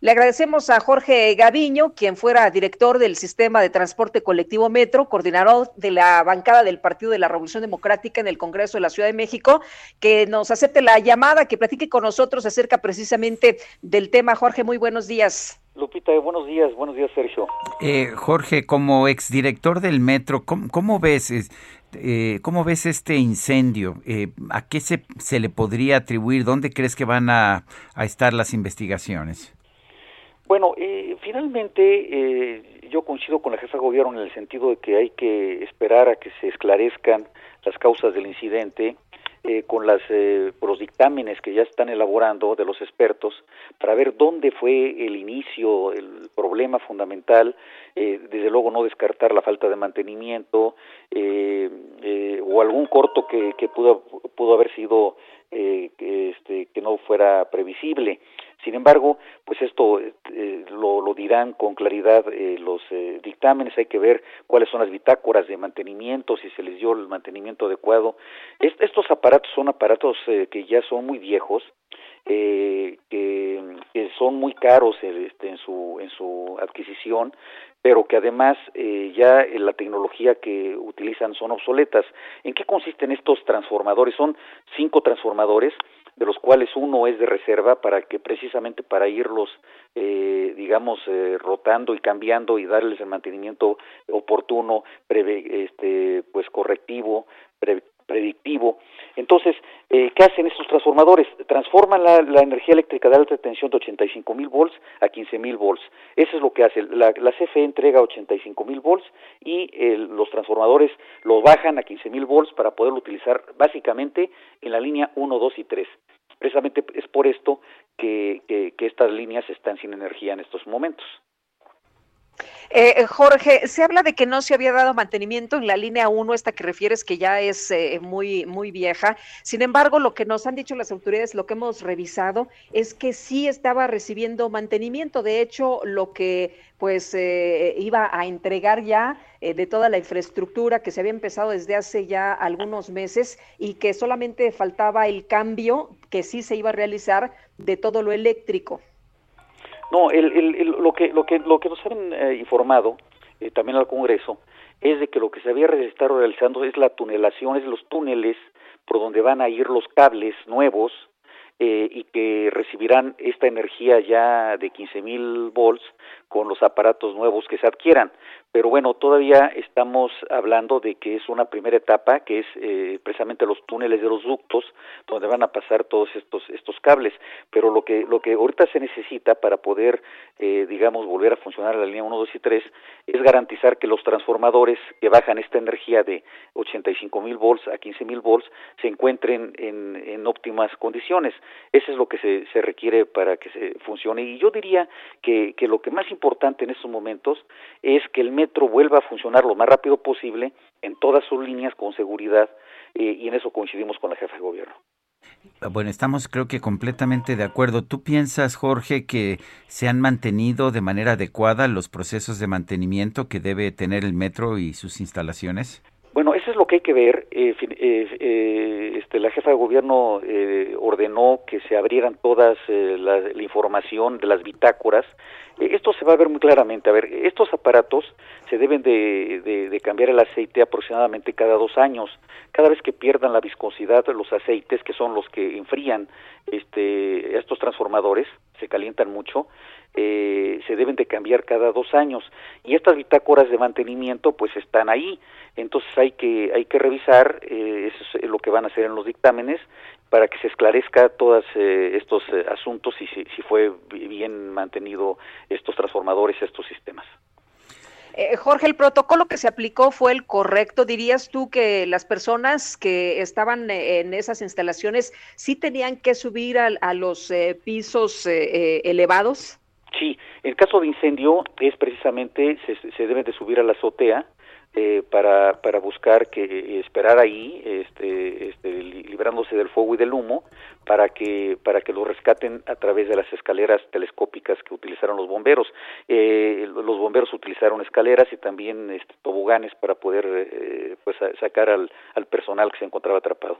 Le agradecemos a Jorge Gaviño, quien fuera director del Sistema de Transporte Colectivo Metro, coordinador de la bancada del Partido de la Revolución Democrática en el Congreso de la Ciudad de México, que nos acepte la llamada, que platique con nosotros acerca precisamente del tema. Jorge, muy buenos días. Lupita, buenos días, buenos días, Sergio. Eh, Jorge, como exdirector del Metro, ¿cómo, ves eh, ¿Cómo ves este incendio? Eh, ¿A qué se, se le podría atribuir? ¿Dónde crees que van a, a estar las investigaciones? Bueno, eh, finalmente eh, yo coincido con la jefa de gobierno en el sentido de que hay que esperar a que se esclarezcan las causas del incidente eh, con las, los dictámenes que ya están elaborando de los expertos para ver dónde fue el inicio, el problema fundamental, desde luego no descartar la falta de mantenimiento o algún corto que, que pudo, pudo haber sido este, que no fuera previsible. Sin embargo, pues esto eh, lo, lo, dirán con claridad eh, los eh, dictámenes, hay que ver cuáles son las bitácoras de mantenimiento, si se les dio el mantenimiento adecuado. estos aparatos son aparatos que ya son muy viejos, que, que, son muy caros este, en su en su adquisición pero que además eh, ya la tecnología que utilizan son obsoletas. ¿En qué consisten estos transformadores? Son cinco transformadores de los cuales uno es de reserva para que precisamente para irlos eh, digamos eh, rotando y cambiando y darles el mantenimiento oportuno este pues correctivo predictivo. Entonces, eh, ¿qué hacen estos transformadores? Transforman la, energía eléctrica de alta tensión de 85 mil volts a 15 mil volts. Eso es lo que hace. La, CFE entrega 85 mil volts y los transformadores lo bajan a 15 mil volts para poderlo utilizar básicamente en la línea 1, 2 y 3. Precisamente es por esto que, estas líneas están sin energía en estos momentos. Eh, Jorge, se habla de que no se había dado mantenimiento en la línea 1, esta que refieres que ya es eh, muy, muy vieja. Sin embargo, lo que nos han dicho las autoridades, lo que hemos revisado, es que sí estaba recibiendo mantenimiento. De hecho, lo que pues eh, iba a entregar ya de toda la infraestructura que se había empezado desde hace ya algunos meses y que solamente faltaba el cambio que sí se iba a realizar de todo lo eléctrico. No, el, el, lo, que, lo, que, lo que nos han eh, informado eh, también al Congreso es de que lo que se había estado realizando es la tunelación, es los túneles por donde van a ir los cables nuevos eh, y que recibirán esta energía ya de 15.000 volts con los aparatos nuevos que se adquieran pero bueno, todavía estamos hablando de que es una primera etapa, que es eh, precisamente los túneles de los ductos, donde van a pasar todos estos estos cables. Pero lo que lo que ahorita se necesita para poder, eh, digamos, volver a funcionar la línea 1, 2 y 3 es garantizar que los transformadores que bajan esta energía de 85 mil volts a 15 mil volts se encuentren en, en óptimas condiciones. Eso es lo que se, se requiere para que se funcione. Y yo diría que, que lo que más importante en estos momentos es que el metro vuelva a funcionar lo más rápido posible en todas sus líneas con seguridad eh, y en eso coincidimos con la jefa de gobierno. Bueno, estamos creo que completamente de acuerdo. ¿Tú piensas, Jorge, que se han mantenido de manera adecuada los procesos de mantenimiento que debe tener el metro y sus instalaciones? Bueno, eso es lo que hay que ver. Eh, eh, este, la jefa de gobierno ordenó que se abrieran todas la, la, información de las bitácoras esto se va a ver muy claramente. A ver, estos aparatos se deben de, de, cambiar el aceite aproximadamente cada dos años. Cada vez que pierdan la viscosidad de los aceites, que son los que enfrían este, estos transformadores, se calientan mucho, eh, se deben de cambiar cada dos años. Y estas bitácoras de mantenimiento, pues están ahí. Entonces hay que hay que revisar, eh, eso es lo que van a hacer en los dictámenes, para que se esclarezca todos eh, estos eh, asuntos y si, si, fue bien mantenido estos transformadores, estos sistemas. Eh, Jorge, el protocolo que se aplicó fue el correcto. ¿Dirías tú que las personas que estaban eh, en esas instalaciones sí tenían que subir a, los eh, pisos elevados? Sí, en caso de incendio es precisamente, se, se deben de subir a la azotea eh, para, para buscar que esperar ahí, este, este, librándose del fuego y del humo, para que para que lo rescaten a través de las escaleras telescópicas que utilizaron los bomberos. Eh, los bomberos utilizaron escaleras y también este, toboganes para poder eh, pues sacar al, al personal que se encontraba atrapado.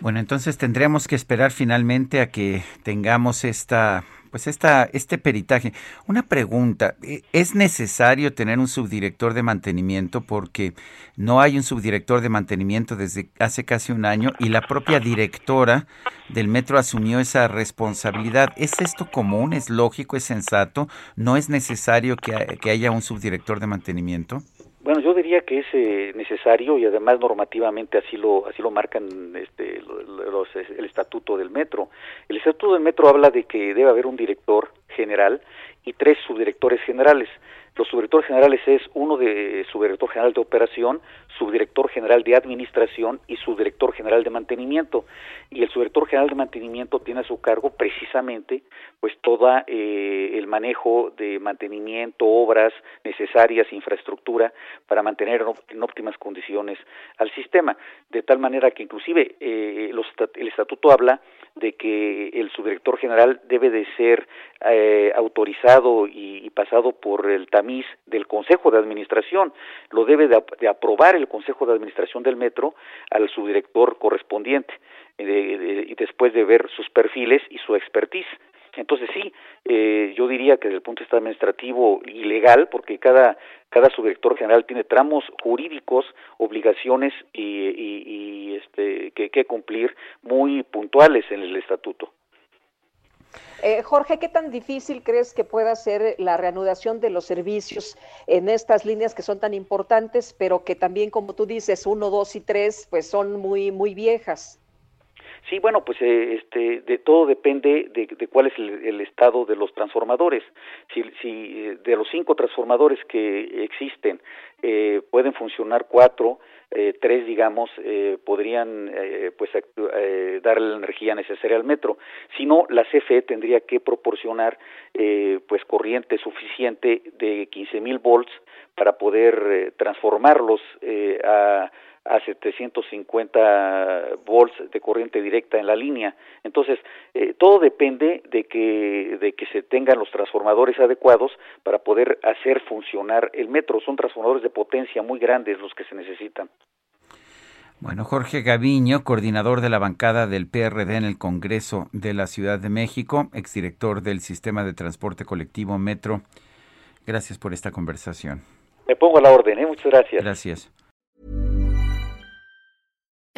Bueno, entonces tendríamos que esperar finalmente a que tengamos esta pues esta, este peritaje. Una pregunta, ¿e, ¿es necesario tener un subdirector de mantenimiento? Porque no hay un subdirector de mantenimiento desde hace casi un año y la propia directora del metro asumió esa responsabilidad. ¿Es esto común? ¿Es lógico? ¿Es sensato? ¿No es necesario que, que haya un subdirector de mantenimiento? Bueno, yo que es eh, necesario y además normativamente así lo así lo marcan este, los, el estatuto del metro. El estatuto del metro habla de que debe haber un director general y tres subdirectores generales. Los subdirectores generales es uno de subdirector general de operación, subdirector general de administración y subdirector general de mantenimiento. Y el subdirector general de mantenimiento tiene a su cargo precisamente pues toda eh, el manejo de mantenimiento, obras necesarias, infraestructura para mantener en óptimas condiciones al sistema. De tal manera que inclusive eh, los, el estatuto habla de que el subdirector general debe de ser eh, autorizado y, pasado por el tamiz del Consejo de Administración. Lo debe de, aprobar el Consejo de Administración del Metro al subdirector correspondiente y después de ver sus perfiles y su expertise. Entonces sí, eh, que desde el punto de vista administrativo y legal, porque cada, cada subdirector general tiene tramos jurídicos, obligaciones y, este, que, que cumplir muy puntuales en el estatuto. Eh, Jorge, ¿qué tan difícil crees que pueda ser la reanudación de los servicios en estas líneas que son tan importantes, pero que también, como tú dices, uno, dos y tres, pues son muy, muy viejas? Sí, bueno, pues eh, este, de todo depende de, de cuál es el, estado de los transformadores. Si, si eh, de los cinco transformadores que existen eh, pueden funcionar cuatro, eh, tres, digamos, eh, podrían pues dar la energía necesaria al metro. Si no, la CFE tendría que proporcionar pues corriente suficiente de 15 mil volts para poder transformarlos a a 750 volts de corriente directa en la línea. Entonces, eh, todo depende de que, de que se tengan los transformadores adecuados para poder hacer funcionar el metro. Son transformadores de potencia muy grandes los que se necesitan. Bueno, Jorge Gaviño, coordinador de la bancada del PRD en el Congreso de la Ciudad de México, exdirector del Sistema de Transporte Colectivo Metro. Gracias por esta conversación. Me pongo a la orden, ¿eh? Muchas gracias. Gracias.